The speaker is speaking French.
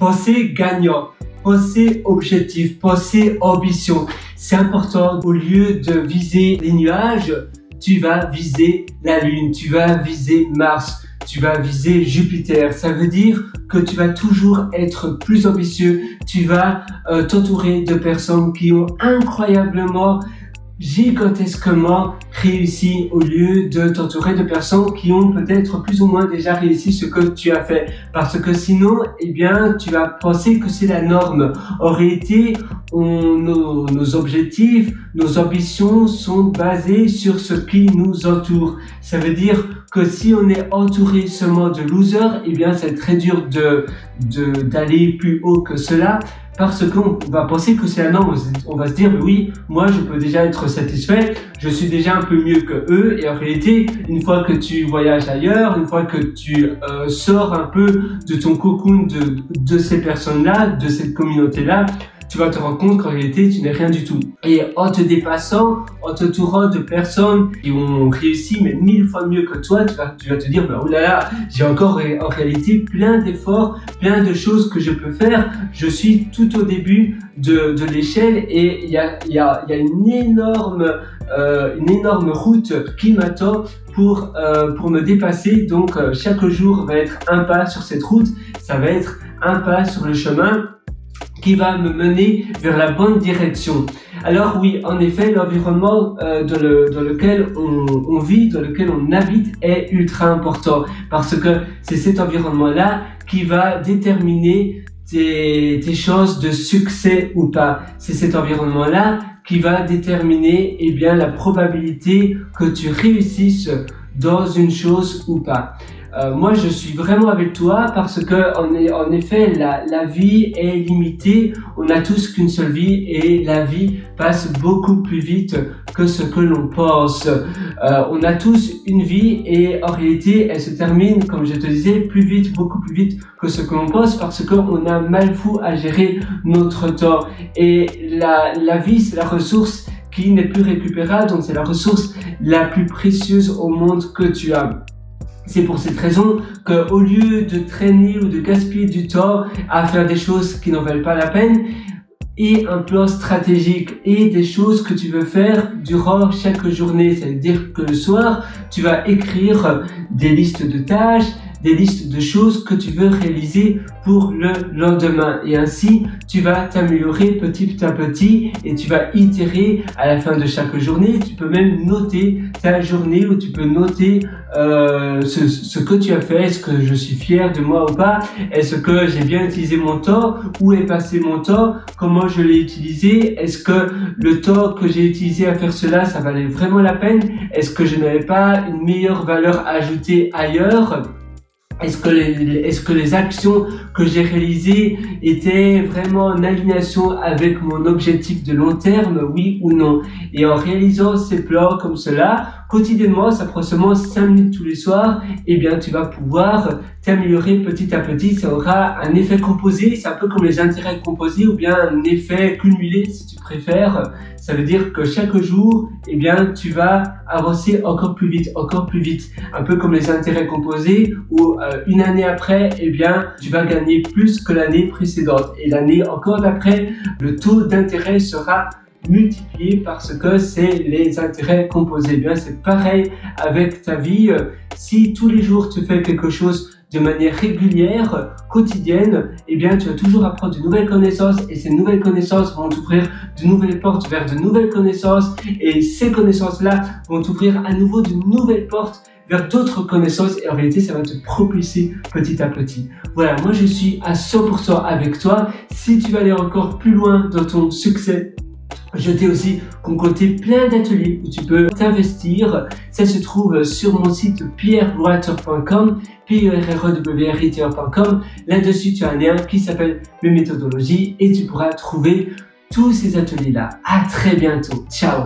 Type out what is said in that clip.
Pensez gagnant, pensez objectif, pensez ambition. C'est important. Au lieu de viser les nuages, tu vas viser la Lune, tu vas viser Mars, tu vas viser Jupiter. Ça veut dire que tu vas toujours être plus ambitieux. Tu vas euh, t'entourer de personnes qui ont incroyablement gigantesquement réussi au lieu de t'entourer de personnes qui ont peut-être plus ou moins déjà réussi ce que tu as fait? Parce que sinon, eh bien, tu vas penser que c'est la norme. En réalité, on, nos, nos, objectifs, nos ambitions sont basés sur ce qui nous entoure. Ça veut dire que si on est entouré seulement de losers, eh bien, c'est très dur de, d'aller plus haut que cela parce qu'on va penser que c'est la norme. On va se dire, oui, moi, je peux déjà être satisfait, je suis déjà un peu mieux que eux. Et en réalité, une fois que tu voyages ailleurs, une fois que tu euh, sors un peu de ton cocoon de ces personnes-là, de cette communauté-là, tu vas te rendre compte qu'en réalité, tu n'es rien du tout. Et en te dépassant, en te tourant de personnes qui ont réussi, mais mille fois mieux que toi, tu vas, tu vas te dire, bah, oh là là, j'ai encore en réalité plein d'efforts, plein de choses que je peux faire. Je suis tout au début de, de l'échelle et il y a, y, a, y a une énorme euh, une énorme route qui m'attend pour, euh, pour me dépasser. Donc euh, chaque jour va être un pas sur cette route, ça va être un pas sur le chemin qui va me mener vers la bonne direction. Alors oui, en effet, l'environnement euh, dans, le, dans, lequel on, vit, dans lequel on habite est ultra important parce que c'est cet environnement-là qui va déterminer tes, tes chances de succès ou pas. C'est cet environnement-là qui va déterminer eh bien, la probabilité que tu réussisses dans une chose ou pas. Euh, moi, je suis vraiment avec toi parce que en, est, en effet, la, la, vie est limitée. On n'a tous qu'une seule vie et la vie passe beaucoup plus vite que ce que l'on pense. Euh, on a tous une vie et en réalité, elle se termine, comme je te disais, plus vite, beaucoup plus vite que ce que l'on pense parce qu'on a mal fou à gérer notre temps. Et la, la vie, c'est la ressource qui n'est plus récupérable, donc c'est la ressource la plus précieuse au monde que tu as. C'est pour cette raison qu'au lieu de traîner ou de gaspiller du temps à faire des choses qui n'en valent pas la peine, et un plan stratégique et des choses que tu veux faire durant chaque journée. C'est-à-dire que le soir, tu vas écrire des listes de tâches, des listes de choses que tu veux réaliser pour le lendemain. Et ainsi, tu vas t'améliorer petit à petit et tu vas itérer à la fin de chaque journée. Tu peux même noter ta journée ou tu peux noter euh, ce, ce, que tu as fait. Est-ce que je suis fier de moi ou pas? Est-ce que j'ai bien utilisé mon temps? Où est passé mon temps? Comment je l'ai utilisé? Est-ce que le temps que j'ai utilisé à faire cela, ça valait vraiment la peine? Est-ce que je n'avais pas une meilleure valeur ajoutée ailleurs? Est-ce que, les, actions que j'ai réalisées étaient vraiment en alignation avec mon objectif de long terme, oui ou non? Et en réalisant ces plans comme cela, quotidiennement, ça prend seulement 5 minutes tous les soirs, eh bien tu vas pouvoir t'améliorer petit à petit. Ça aura un effet composé, c'est un peu comme les intérêts composés ou bien un effet cumulé si tu préfères. Ça veut dire que chaque jour, eh bien, tu vas avancer encore plus vite, encore plus vite. Un peu comme les intérêts composés où euh, une année après, eh bien, tu vas gagner plus que l'année précédente. Et l'année encore d'après, le taux d'intérêt sera multiplié parce que c'est les intérêts composés. Eh bien, c'est pareil avec ta vie. Si tous les jours tu fais quelque chose de manière régulière, quotidienne, eh bien, tu vas toujours apprendre de nouvelles connaissances et ces nouvelles connaissances vont t'ouvrir de nouvelles portes vers de nouvelles connaissances et ces connaissances-là vont t'ouvrir à nouveau de nouvelles portes vers d'autres connaissances et en réalité ça va te propulser petit à petit. Voilà, moi je suis à 100% avec toi. Si tu veux aller encore plus loin dans ton succès, je t'ai aussi concocté plein d'ateliers où tu peux t'investir. Ça se trouve sur mon site pierrewriter.com, p e e e Là-dessus, tu as un lien qui s'appelle mes méthodologies et tu pourras trouver tous ces ateliers-là. À très bientôt. Ciao